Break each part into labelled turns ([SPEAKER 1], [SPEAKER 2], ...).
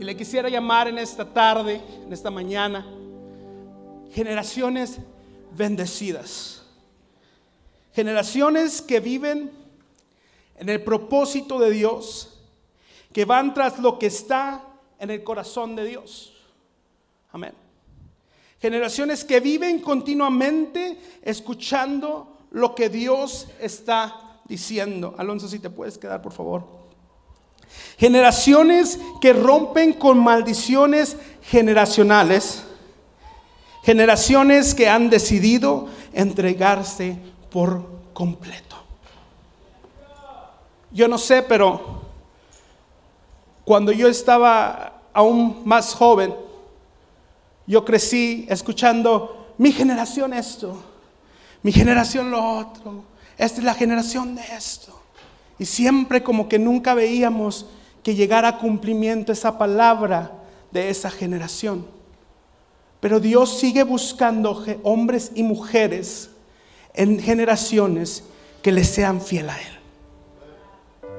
[SPEAKER 1] Y le quisiera llamar en esta tarde, en esta mañana, generaciones bendecidas. Generaciones que viven en el propósito de Dios, que van tras lo que está en el corazón de Dios. Amén. Generaciones que viven continuamente escuchando lo que Dios está diciendo. Alonso, si te puedes quedar, por favor. Generaciones que rompen con maldiciones generacionales. Generaciones que han decidido entregarse por completo. Yo no sé, pero cuando yo estaba aún más joven, yo crecí escuchando mi generación esto, mi generación lo otro, esta es la generación de esto. Y siempre como que nunca veíamos que llegara a cumplimiento esa palabra de esa generación. Pero Dios sigue buscando hombres y mujeres en generaciones que le sean fiel a Él.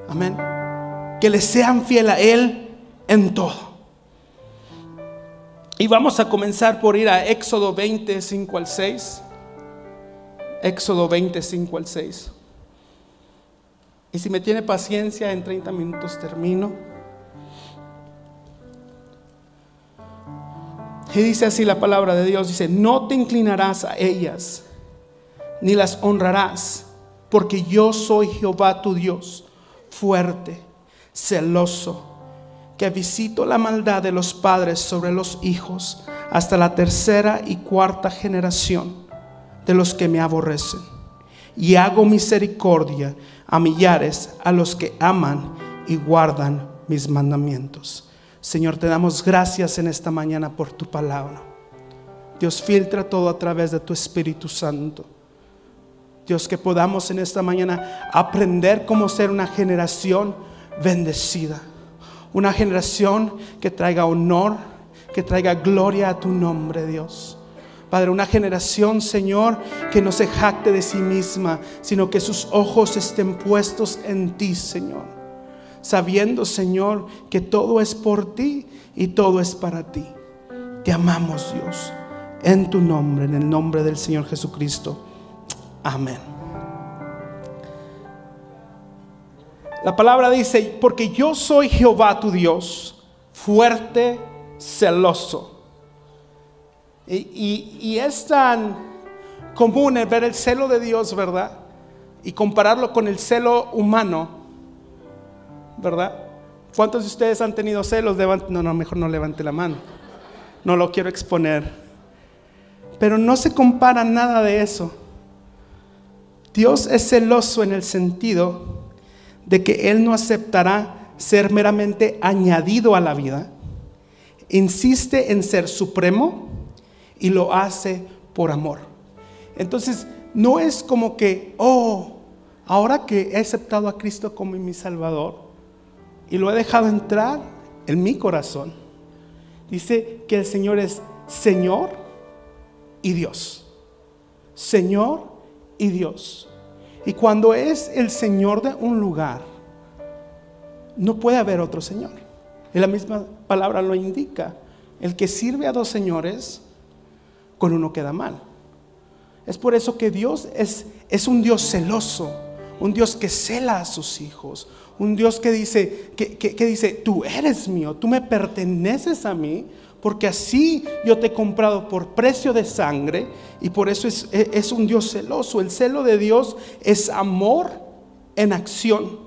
[SPEAKER 1] Amén. Que le sean fiel a Él en todo. Y vamos a comenzar por ir a Éxodo 25 al 6. Éxodo 25 al 6. Y si me tiene paciencia, en 30 minutos termino. Y dice así la palabra de Dios, dice, no te inclinarás a ellas, ni las honrarás, porque yo soy Jehová tu Dios, fuerte, celoso, que visito la maldad de los padres sobre los hijos hasta la tercera y cuarta generación de los que me aborrecen. Y hago misericordia a millares a los que aman y guardan mis mandamientos. Señor, te damos gracias en esta mañana por tu palabra. Dios, filtra todo a través de tu Espíritu Santo. Dios, que podamos en esta mañana aprender cómo ser una generación bendecida. Una generación que traiga honor, que traiga gloria a tu nombre, Dios. Padre, una generación, Señor, que no se jacte de sí misma, sino que sus ojos estén puestos en ti, Señor. Sabiendo, Señor, que todo es por ti y todo es para ti. Te amamos, Dios, en tu nombre, en el nombre del Señor Jesucristo. Amén. La palabra dice, porque yo soy Jehová tu Dios, fuerte, celoso y, es tan común ver el celo de Dios, ¿verdad? Y compararlo con el celo humano, ¿verdad? ¿Cuántos de ustedes han tenido celos? No, no, mejor no levante la mano. No lo quiero exponer. Pero no se compara nada de eso. Dios es celoso en el sentido de que Él no aceptará ser meramente añadido a la vida. Insiste en ser supremo y lo hace por amor. Entonces, no es como que, oh, ahora que he aceptado a Cristo como mi Salvador y lo he dejado entrar en mi corazón, dice que el Señor es Señor y Dios. Señor y Dios. Y cuando es el Señor de un lugar, no puede haber otro Señor. Y la misma palabra lo indica. El que sirve a dos señores con uno queda mal. Es por eso que Dios es, es un Dios celoso, un Dios que cela a sus hijos, un Dios que dice, que, que, dice, tú eres mío, tú me perteneces a mí, porque así yo te he comprado por precio de sangre y por eso es, es un Dios celoso. El celo de Dios es amor en acción.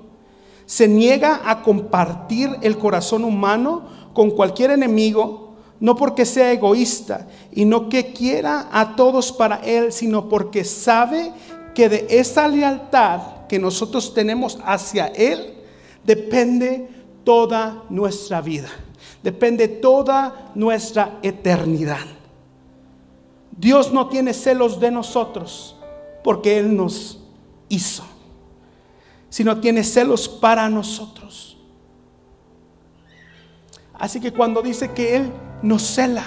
[SPEAKER 1] Se niega a compartir el corazón humano con cualquier enemigo no porque sea egoísta y no que quiera a todos para Él, sino porque sabe que de esa lealtad que nosotros tenemos hacia Él depende toda nuestra vida, depende toda nuestra eternidad. Dios no tiene celos de nosotros porque Él nos hizo, sino tiene celos para nosotros. Así que cuando dice que Él nos cela.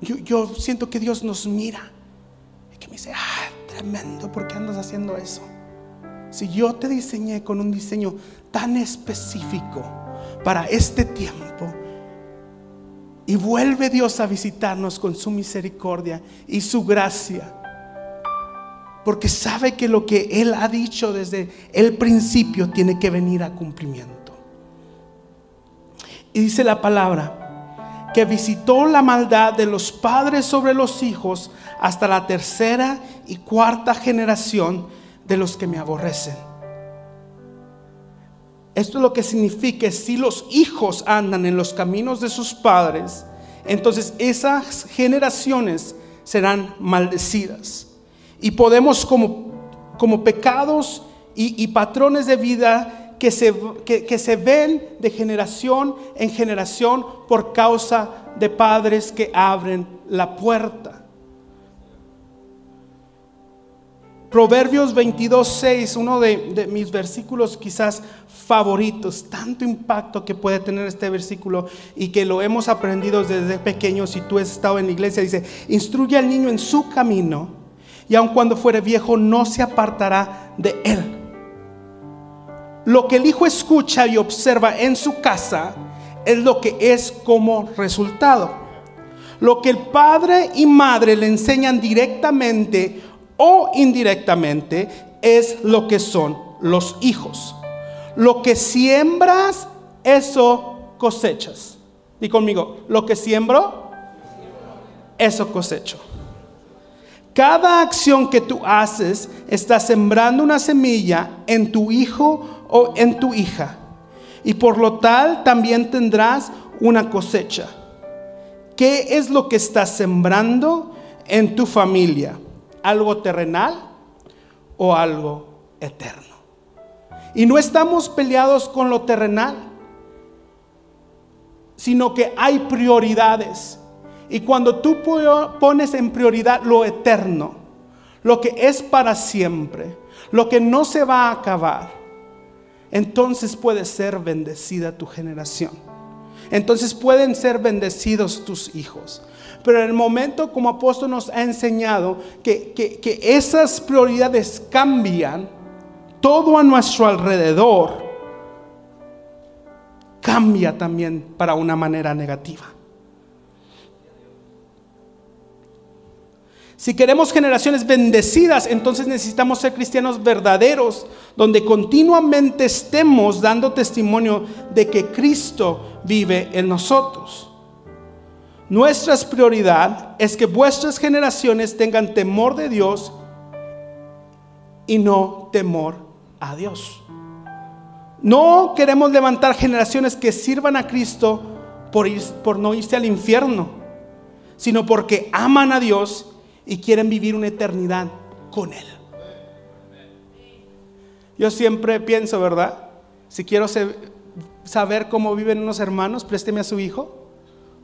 [SPEAKER 1] Yo, siento que Dios nos mira y que me dice, ah, tremendo, ¿por qué andas haciendo eso? Si yo te diseñé con un diseño tan específico para este tiempo. Y vuelve Dios a visitarnos con su misericordia y su gracia. Porque sabe que lo que Él ha dicho desde el principio tiene que venir a cumplimiento. Y dice la palabra que visitó la maldad de los padres sobre los hijos hasta la tercera y cuarta generación de los que me aborrecen. Esto es lo que significa si los hijos andan en los caminos de sus padres, entonces esas generaciones serán maldecidas. Y podemos como, como pecados y, y patrones de vida que se, que, se ven de generación en generación por causa de padres que abren la puerta. Proverbios 22, 6, uno de, mis versículos quizás favoritos, tanto impacto que puede tener este versículo y que lo hemos aprendido desde pequeños. Si tú has estado en la iglesia, dice: Instruye al niño en su camino, y aun cuando fuere viejo, no se apartará de él. Lo que el hijo escucha y observa en su casa es lo que es como resultado. Lo que el padre y madre le enseñan directamente o indirectamente es lo que son los hijos. Lo que siembras, eso cosechas. Y conmigo, lo que siembro, eso cosecho. Cada acción que tú haces está sembrando una semilla en tu hijo o en tu hija. Y por lo tal también tendrás una cosecha. ¿Qué es lo que estás sembrando en tu familia? algo terrenal o algo eterno. Y no estamos peleados con lo terrenal, sino que hay prioridades. Y cuando tú pones en prioridad lo eterno, lo que es para siempre, lo que no se va a acabar, entonces puede ser bendecida tu generación. Entonces pueden ser bendecidos tus hijos. Pero en el momento como apóstol nos ha enseñado que, que esas prioridades cambian, todo a nuestro alrededor cambia también para una manera negativa. Si queremos generaciones bendecidas, entonces necesitamos ser cristianos verdaderos, donde continuamente estemos dando testimonio de que Cristo vive en nosotros. Nuestra prioridad es que vuestras generaciones tengan temor de Dios y no temor a Dios. No queremos levantar generaciones que sirvan a Cristo por, por no irse al infierno, sino porque aman a Dios y quieren vivir una eternidad con Él. Yo siempre pienso, ¿verdad? Si quiero saber cómo viven unos hermanos, présteme a su hijo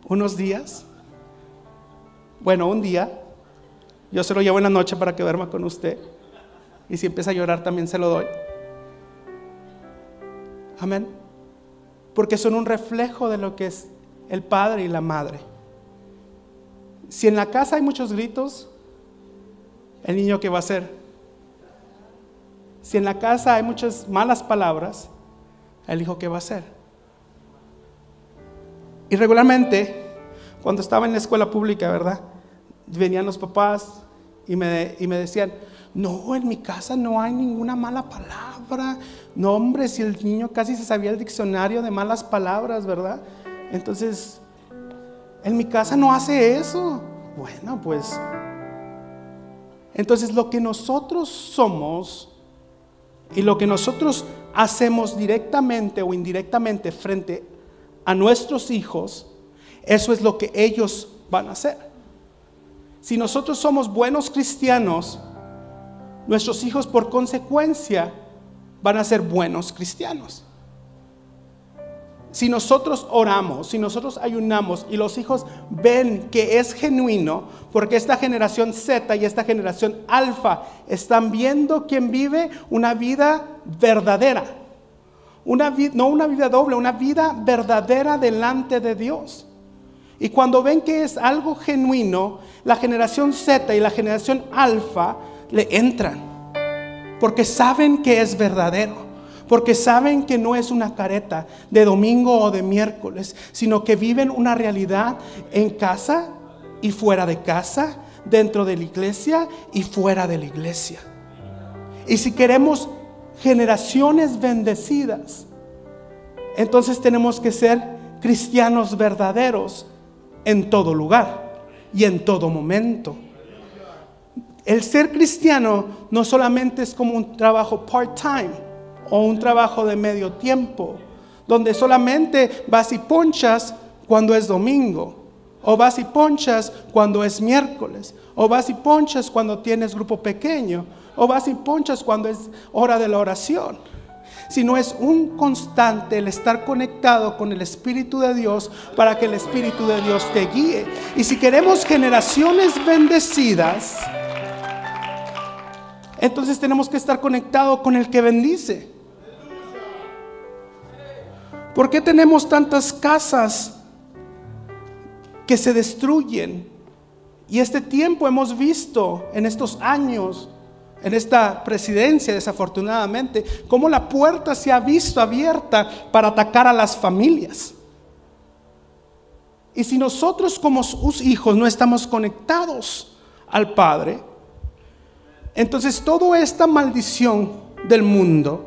[SPEAKER 1] unos días. Bueno, un día, yo se lo llevo en la noche para que duerma con usted. Y si empieza a llorar, también se lo doy. Amén. Porque son un reflejo de lo que es el padre y la madre. Si en la casa hay muchos gritos, el niño qué va a hacer? Si en la casa hay muchas malas palabras, el hijo qué va a hacer? Y regularmente, cuando estaba en la escuela pública, ¿verdad? Venían los papás y me, y me decían, no, en mi casa no hay ninguna mala palabra. No, hombre, si el niño casi se sabía el diccionario de malas palabras, ¿verdad? Entonces, en mi casa no hace eso. Bueno, pues entonces lo que nosotros somos y lo que nosotros hacemos directamente o indirectamente frente a nuestros hijos, eso es lo que ellos van a hacer. Si nosotros somos buenos cristianos, nuestros hijos por consecuencia van a ser buenos cristianos. Si nosotros oramos, si nosotros ayunamos y los hijos ven que es genuino, porque esta generación Z y esta generación alfa están viendo quien vive una vida verdadera. Una no una vida doble, una vida verdadera delante de Dios. Y cuando ven que es algo genuino, la generación Z y la generación alfa le entran, porque saben que es verdadero porque saben que no es una careta de domingo o de miércoles, sino que viven una realidad en casa y fuera de casa, dentro de la iglesia y fuera de la iglesia. Y si queremos generaciones bendecidas, entonces tenemos que ser cristianos verdaderos en todo lugar y en todo momento. El ser cristiano no solamente es como un trabajo part-time o un trabajo de medio tiempo, donde solamente vas y ponchas cuando es domingo, o vas y ponchas cuando es miércoles, o vas y ponchas cuando tienes grupo pequeño, o vas y ponchas cuando es hora de la oración sino es un constante el estar conectado con el Espíritu de Dios para que el Espíritu de Dios te guíe. Y si queremos generaciones bendecidas, entonces tenemos que estar conectados con el que bendice. ¿Por qué tenemos tantas casas que se destruyen? Y este tiempo hemos visto en estos años en esta presidencia, desafortunadamente, cómo la puerta se ha visto abierta para atacar a las familias. Y si nosotros como sus hijos no estamos conectados al Padre, entonces toda esta maldición del mundo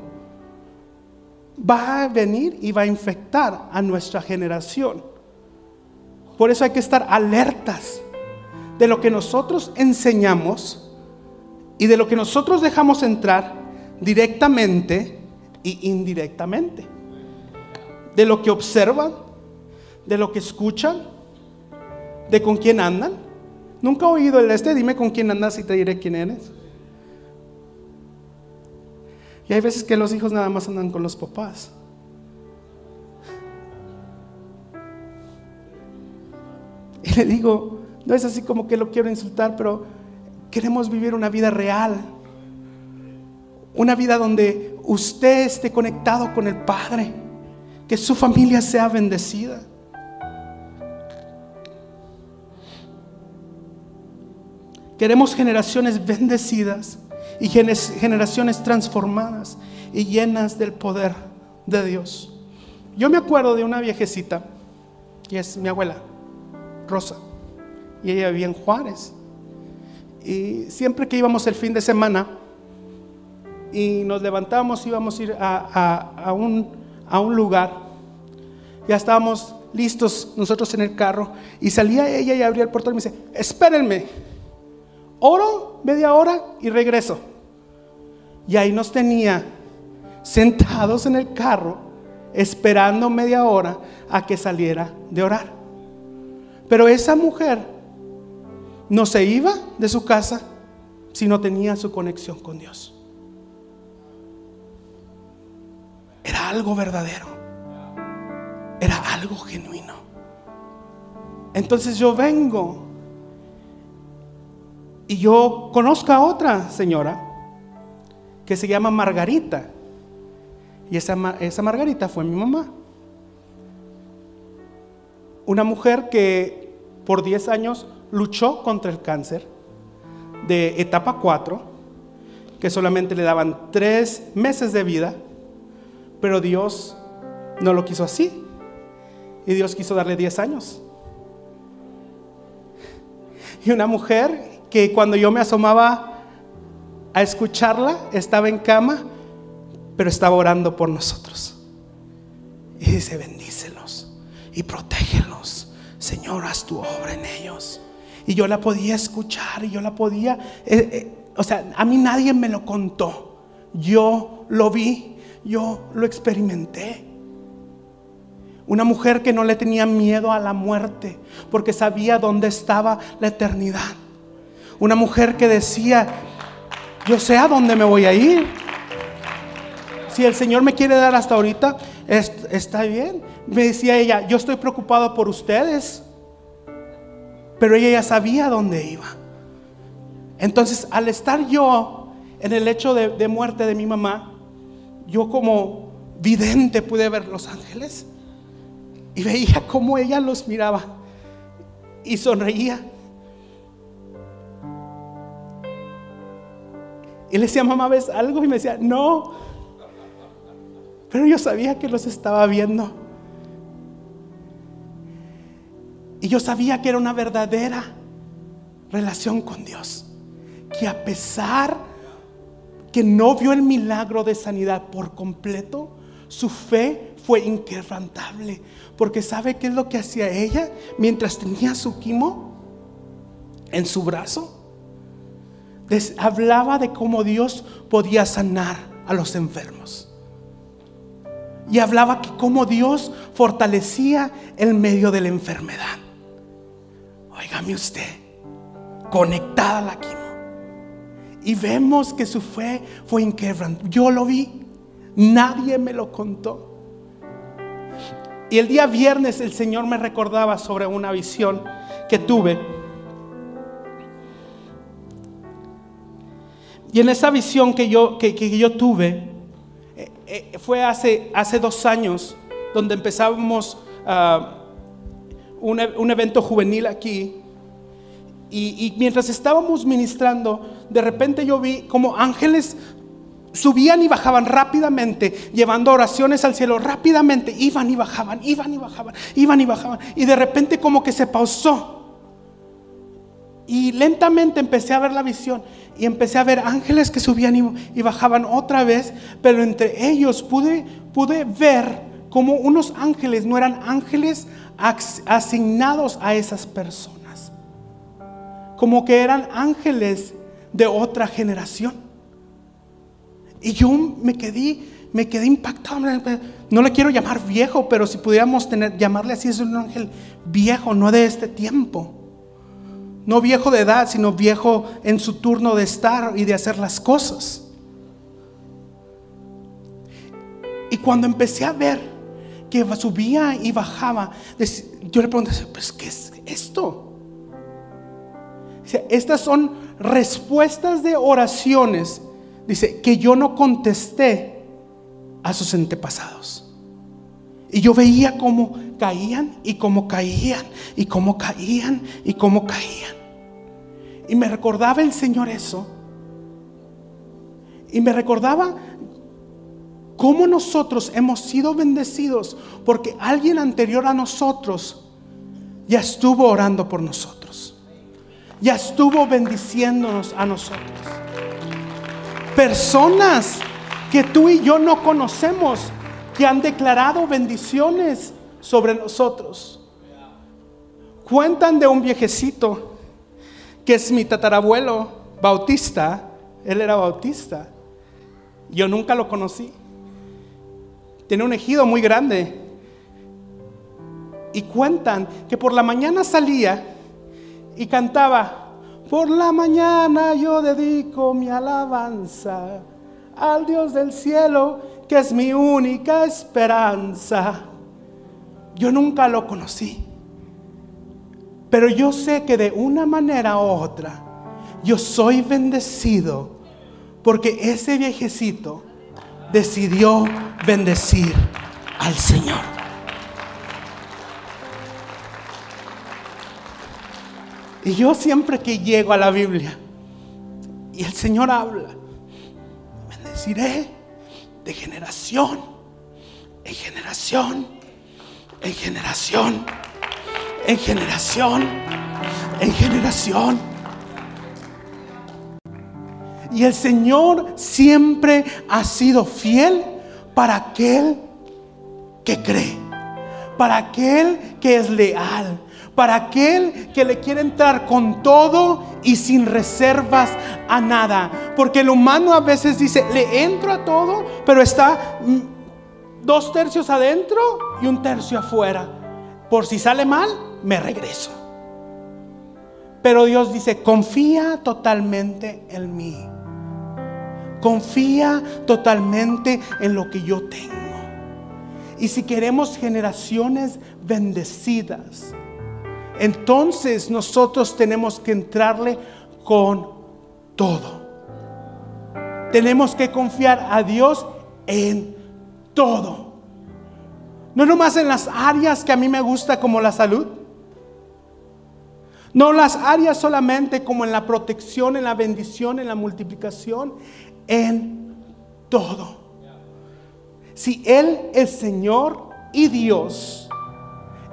[SPEAKER 1] va a venir y va a infectar a nuestra generación. Por eso hay que estar alertas de lo que nosotros enseñamos y de lo que nosotros dejamos entrar directamente y indirectamente. De lo que observan, de lo que escuchan, de con quién andan. Nunca he oído el este, dime con quién andas y te diré quién eres. Hay veces que los hijos nada más andan con los papás. Y le digo, no es así como que lo quiero insultar, pero Queremos vivir una vida real. Una vida donde usted esté conectado con el Padre. Que su familia sea bendecida. Queremos generaciones bendecidas y generaciones transformadas y llenas del poder de Dios. Yo me acuerdo de una viejecita, y es mi abuela, Rosa, y ella vivía en Juárez. Y siempre que íbamos el fin de semana y nos levantábamos, íbamos a ir a, un, a un lugar, ya estábamos listos nosotros en el carro y salía ella y abría el portón y me dice, espérenme, oro media hora y regreso. Y ahí nos tenía sentados en el carro esperando media hora a que saliera de orar. Pero esa mujer no se iba de su casa si no tenía su conexión con Dios. Era algo verdadero. Era algo genuino. Entonces yo vengo y yo conozco a otra señora que se llama Margarita. Y esa, esa Margarita fue mi mamá. Una mujer que por 10 años luchó contra el cáncer de etapa 4, que solamente le daban tres meses de vida, pero Dios no lo quiso así. Y Dios quiso darle 10 años. Y una mujer que cuando yo me asomaba a escucharla, estaba en cama, pero estaba orando por nosotros. Y dice, bendícelos y protégelos. Señor, haz tu obra en ellos. Y yo la podía escuchar y yo la podía, eh, eh, o sea, a mí nadie me lo contó. Yo lo vi, yo lo experimenté. Una mujer que no le tenía miedo a la muerte porque sabía dónde estaba la eternidad. Una mujer que decía, yo sé a dónde me voy a ir. Si el Señor me quiere dar hasta ahorita, está bien. Me decía ella, yo estoy preocupado por ustedes pero ella ya sabía dónde iba. Entonces, al estar yo en el hecho de, muerte de mi mamá, yo como vidente pude ver los ángeles y veía cómo ella los miraba y sonreía. Y le decía, mamá, ¿ves algo? Y me decía, no. Pero yo sabía que los estaba viendo. Y yo sabía que era una verdadera relación con Dios. Que a pesar que no vio el milagro de sanidad por completo, su fe fue inquebrantable. Porque ¿sabe qué es lo que hacía ella mientras tenía su quimo en su brazo? Hablaba de cómo Dios podía sanar a los enfermos. Y hablaba que cómo Dios fortalecía el medio de la enfermedad. Óigame usted, conectada a la. Y vemos que su fe fue inquebrantable. Yo lo vi, nadie me lo contó. Y el día viernes el Señor me recordaba sobre una visión que tuve. Y en esa visión que yo, que, yo tuve, eh, eh, fue hace, hace dos años, donde empezábamos ah, un, un, evento juvenil aquí. Y mientras estábamos ministrando, de repente yo vi como ángeles subían y bajaban rápidamente, llevando oraciones al cielo rápidamente, iban y bajaban, iban y bajaban, iban y bajaban. Y de repente como que se pausó. Y lentamente empecé a ver la visión y empecé a ver ángeles que subían y, bajaban otra vez, pero entre ellos pude, pude ver como unos ángeles no eran ángeles asignados a esas personas, como que eran ángeles de otra generación. Y yo me quedé, me quedé impactado. No le quiero llamar viejo, pero si pudiéramos tener, llamarle así, es un ángel viejo, no de este tiempo. No viejo de edad, sino viejo en su turno de estar y de hacer las cosas. Y cuando empecé a ver que subía y bajaba, yo le pregunté, pues, ¿qué es esto? Estas son respuestas de oraciones dice, que yo no contesté a sus antepasados. Y yo veía cómo caían y cómo caían y cómo caían y cómo caían. Y me recordaba el Señor eso. Y me recordaba cómo nosotros hemos sido bendecidos porque alguien anterior a nosotros ya estuvo orando por nosotros. Ya estuvo bendiciéndonos a nosotros personas que tú y yo no conocemos que han declarado bendiciones sobre nosotros. Cuentan de un viejecito que es mi tatarabuelo bautista. Él era bautista. Yo nunca lo conocí. Tiene un ejido muy grande. Y cuentan que por la mañana salía y cantaba, por la mañana yo dedico mi alabanza al Dios del cielo, que es mi única esperanza. Yo nunca lo conocí, pero yo sé que de una manera u otra yo soy bendecido porque ese viejecito decidió bendecir al Señor. Y yo siempre que llego a la Biblia y el Señor habla, bendeciré de generación en generación, en generación, en generación, en generación. Y el Señor siempre ha sido fiel para aquel que cree, para aquel que es leal, para aquel que le quiere entrar con todo y sin reservas a nada. Porque el humano a veces dice, le entro a todo, pero está mm, dos tercios adentro y un tercio afuera. Por si sale mal, me regreso. Pero Dios dice, confía totalmente en mí. Confía totalmente en lo que yo tengo. Y si queremos generaciones bendecidas, entonces nosotros tenemos que entrarle con todo. Tenemos que confiar a Dios en todo. No nomás en las áreas que a mí me gusta como la salud. No las áreas solamente como en la protección, en la bendición, en la multiplicación, en todo. Si Él es Señor y Dios,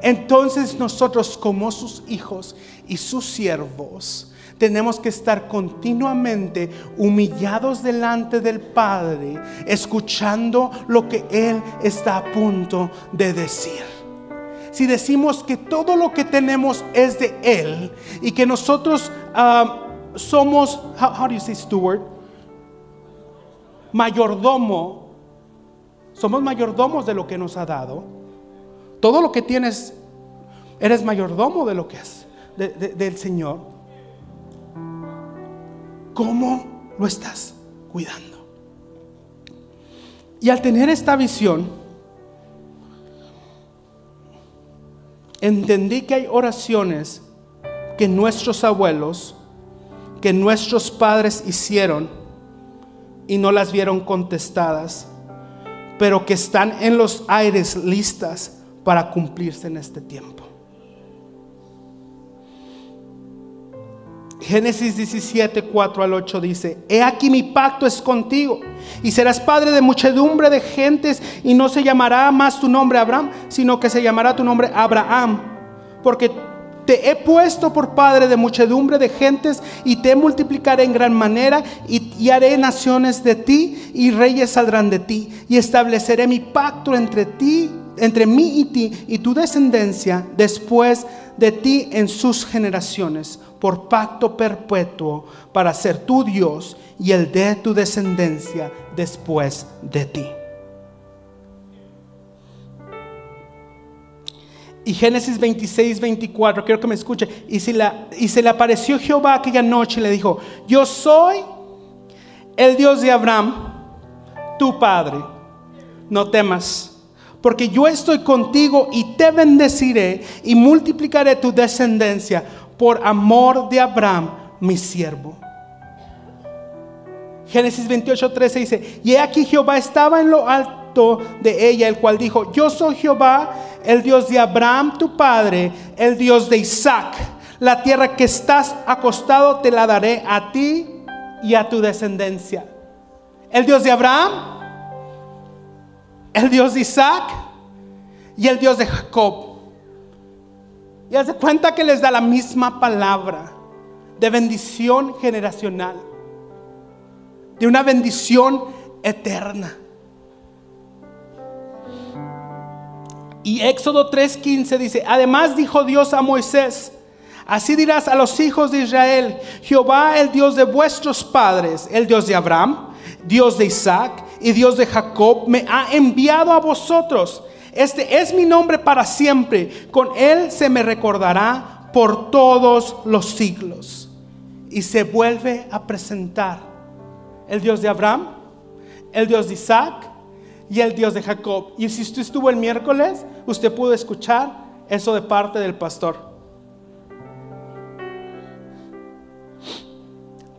[SPEAKER 1] entonces nosotros como sus hijos y sus siervos tenemos que estar continuamente humillados delante del Padre, escuchando lo que Él está a punto de decir. Si decimos que todo lo que tenemos es de Él y que nosotros ah, somos, how, do you say steward? Mayordomo, somos mayordomos de lo que nos ha dado. Todo lo que tienes, eres mayordomo de lo que es, del Señor. ¿Cómo lo estás cuidando? Y al tener esta visión, entendí que hay oraciones que nuestros abuelos, que nuestros padres hicieron y no las vieron contestadas, pero que están en los aires listas para cumplirse en este tiempo. Génesis 17, 4 al 8 dice, He aquí mi pacto es contigo, y serás padre de muchedumbre de gentes, y no se llamará más tu nombre Abraham, sino que se llamará tu nombre Abraham, porque te he puesto por padre de muchedumbre de gentes, y te multiplicaré en gran manera, y, y haré naciones de ti, y reyes saldrán de ti, y estableceré mi pacto entre ti, entre mí y ti, y tu descendencia después de ti en sus generaciones por pacto perpetuo para ser tu Dios y el de tu descendencia después de ti. Y Génesis 26, 24, quiero que me escuche. Y, si la, y se le apareció Jehová aquella noche y le dijo, yo soy el Dios de Abraham, tu padre. No temas, porque yo estoy contigo y te bendeciré y multiplicaré tu descendencia por amor de Abraham, mi siervo. Génesis 28, 13 dice, y aquí Jehová estaba en lo alto de ella, el cual dijo, yo soy Jehová, el Dios de Abraham, tu padre, el Dios de Isaac. La tierra que estás acostado te la daré a ti y a tu descendencia. El Dios de Abraham, el Dios de Isaac y el Dios de Jacob. Y hace cuenta que les da la misma palabra de bendición generacional, de una bendición eterna. Y Éxodo 3:15 dice, además dijo Dios a Moisés, así dirás a los hijos de Israel, Jehová el Dios de vuestros padres, el Dios de Abraham, Dios de Isaac y Dios de Jacob, me ha enviado a vosotros. Este es mi nombre para siempre. Con él se me recordará por todos los siglos. Y se vuelve a presentar el Dios de Abraham, el Dios de Isaac y el Dios de Jacob. Y si usted estuvo el miércoles, usted pudo escuchar eso de parte del pastor.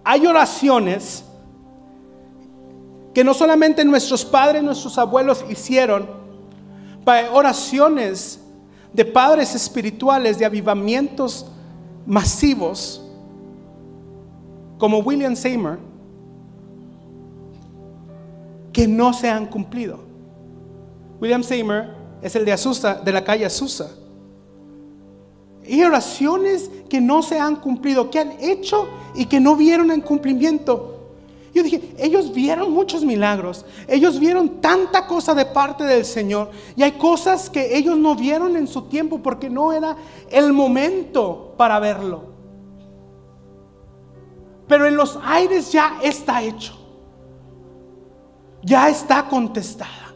[SPEAKER 1] Hay oraciones que no solamente nuestros padres, nuestros abuelos hicieron, oraciones de padres espirituales, de avivamientos masivos, como William Seymour, que no se han cumplido. William Seymour es el de Azusa, de la calle Azusa. Y oraciones que no se han cumplido, que han hecho y que no vieron en cumplimiento. Yo dije, ellos vieron muchos milagros, ellos vieron tanta cosa de parte del Señor y hay cosas que ellos no vieron en su tiempo porque no era el momento para verlo. Pero en los aires ya está hecho, ya está contestada.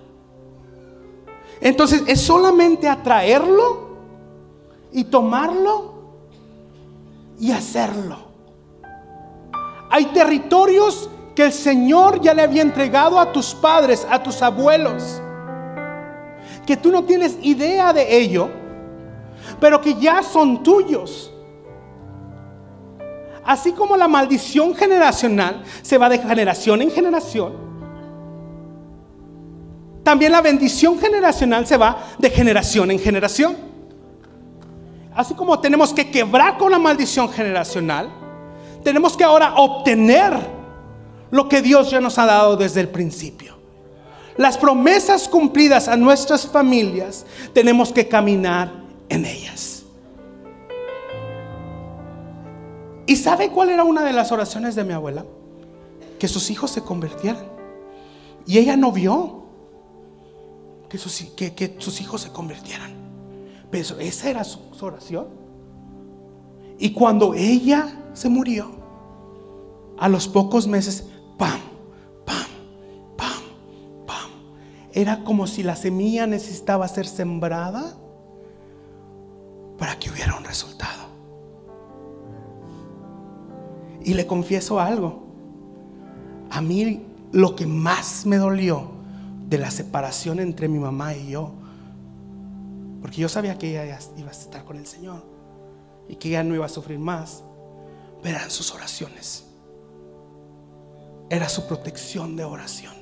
[SPEAKER 1] Entonces es solamente atraerlo y tomarlo y hacerlo. Hay territorios que el Señor ya le había entregado a tus padres, a tus abuelos, que tú no tienes idea de ello, pero que ya son tuyos. Así como la maldición generacional se va de generación en generación, también la bendición generacional se va de generación en generación. Así como tenemos que quebrar con la maldición generacional, tenemos que ahora obtener lo que Dios ya nos ha dado desde el principio. las promesas cumplidas a nuestras familias, tenemos que caminar en ellas. ¿Y sabe cuál era una de las oraciones de mi abuela? Que sus hijos se convirtieran. Y ella no vio que sus, que, sus hijos se convirtieran. Esa era su oración. Y cuando ella se murió, a los pocos meses, pam, pam, pam, pam. Era como si la semilla necesitaba ser sembrada para que hubiera un resultado. Y le confieso algo. A mí lo que más me dolió de la separación entre mi mamá y yo, porque yo sabía que ella iba a estar con el Señor y que ella no iba a sufrir más, eran sus oraciones. Era su protección de oración.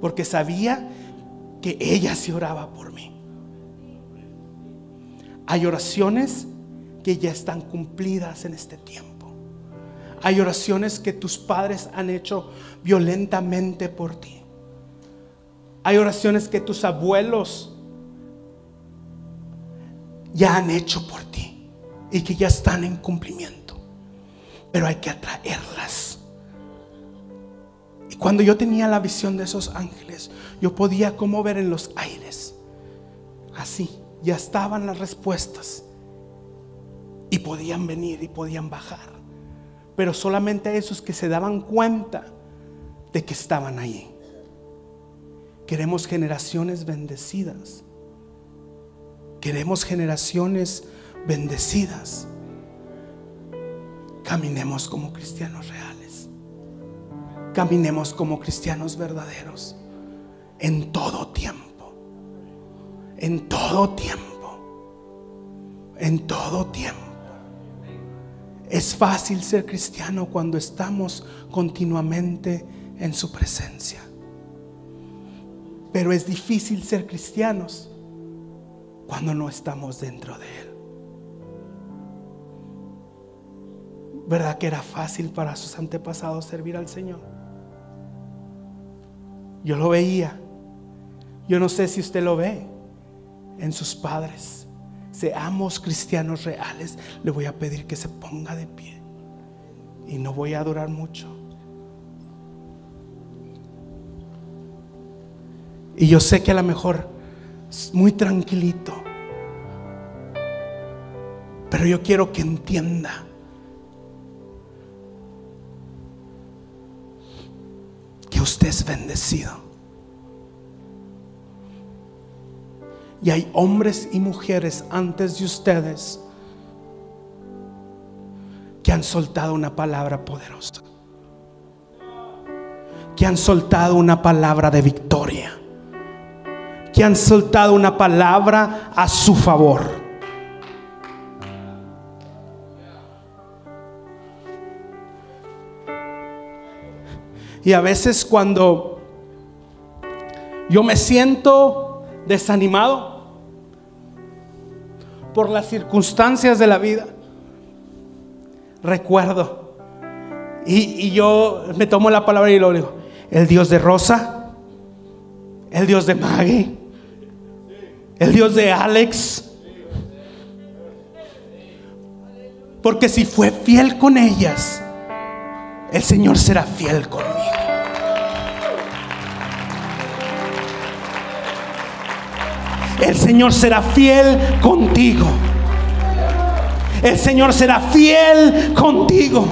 [SPEAKER 1] Porque sabía que ella se oraba por mí. Hay oraciones que ya están cumplidas en este tiempo. Hay oraciones que tus padres han hecho violentamente por ti. Hay oraciones que tus abuelos ya han hecho por ti y que ya están en cumplimiento. Pero hay que atraerlas. Y cuando yo tenía la visión de esos ángeles, yo podía como ver en los aires. Así, ya estaban las respuestas. Y podían venir y podían bajar. Pero solamente esos que se daban cuenta de que estaban ahí. Queremos generaciones bendecidas. Queremos generaciones bendecidas. Caminemos como cristianos reales. Caminemos como cristianos verdaderos. En todo tiempo. En todo tiempo. En todo tiempo. Es fácil ser cristiano cuando estamos continuamente en su presencia. Pero es difícil ser cristianos cuando no estamos dentro de Él. ¿Verdad que era fácil para sus antepasados servir al Señor? Yo lo veía. Yo no sé si usted lo ve en sus padres. Seamos cristianos reales. Le voy a pedir que se ponga de pie. Y no voy a durar mucho. Y yo sé que a lo mejor es muy tranquilito. Pero yo quiero que entienda que usted es bendecido. Y hay hombres y mujeres antes de ustedes que han soltado una palabra poderosa. Que han soltado una palabra de victoria. Han soltado una palabra a su favor. Y a veces cuando yo me siento desanimado por las circunstancias de la vida, recuerdo. Y, yo me tomo la palabra y lo digo, el Dios de Rosa, el Dios de Maggie, el Dios de Alex. Porque si fue fiel con ellas, el Señor será fiel conmigo. El Señor será fiel contigo. El Señor será fiel contigo.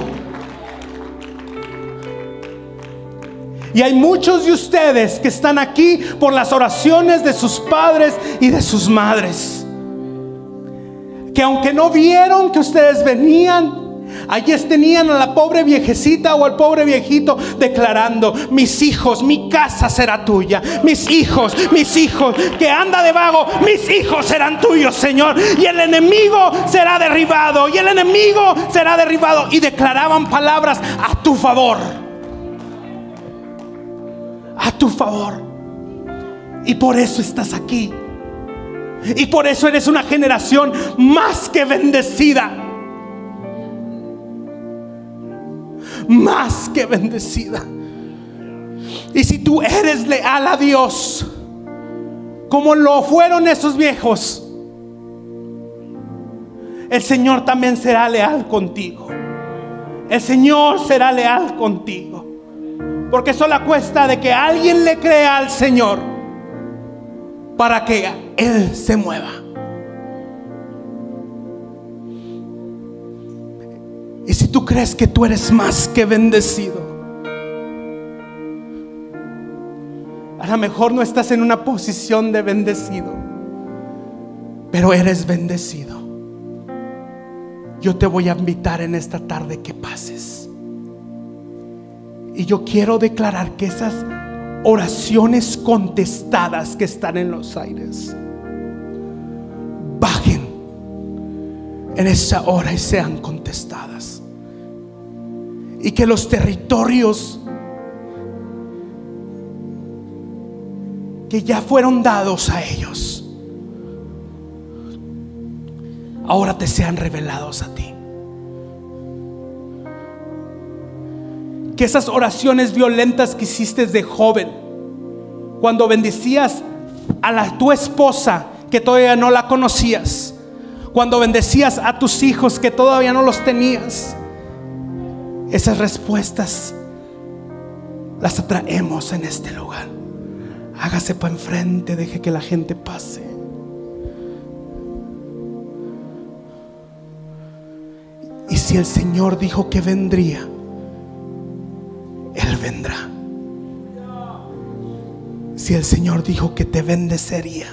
[SPEAKER 1] Y hay muchos de ustedes que están aquí por las oraciones de sus padres y de sus madres. Que aunque no vieron que ustedes venían, Allí tenían a la pobre viejecita o al pobre viejito declarando, mis hijos, mi casa será tuya. Mis hijos, mis hijos, que anda de vago, mis hijos serán tuyos, Señor. Y el enemigo será derribado. Y el enemigo será derribado. Y declaraban palabras a tu favor. Tu favor. Y por eso estás aquí. Y por eso eres una generación más que bendecida. más que bendecida. Y si tú eres leal a Dios, como lo fueron esos viejos, el Señor también será leal contigo. El Señor será leal contigo. Porque eso la cuesta de que alguien le crea al Señor para que Él se mueva. Y si tú crees que tú eres más que bendecido, a lo mejor no estás en una posición de bendecido, pero eres bendecido. Yo te voy a invitar en esta tarde que pases. Y yo quiero declarar que esas oraciones contestadas que están en los aires bajen en esa hora y sean contestadas. Y que los territorios que ya fueron dados a ellos, ahora te sean revelados a ti. Que esas oraciones violentas que hiciste de joven, cuando bendecías a la, tu esposa que todavía no la conocías, cuando bendecías a tus hijos que todavía no los tenías, esas respuestas las atraemos en este lugar. Hágase para enfrente, deje que la gente pase. Y si el Señor dijo que vendría, Él vendrá. Si el Señor dijo que te bendecería,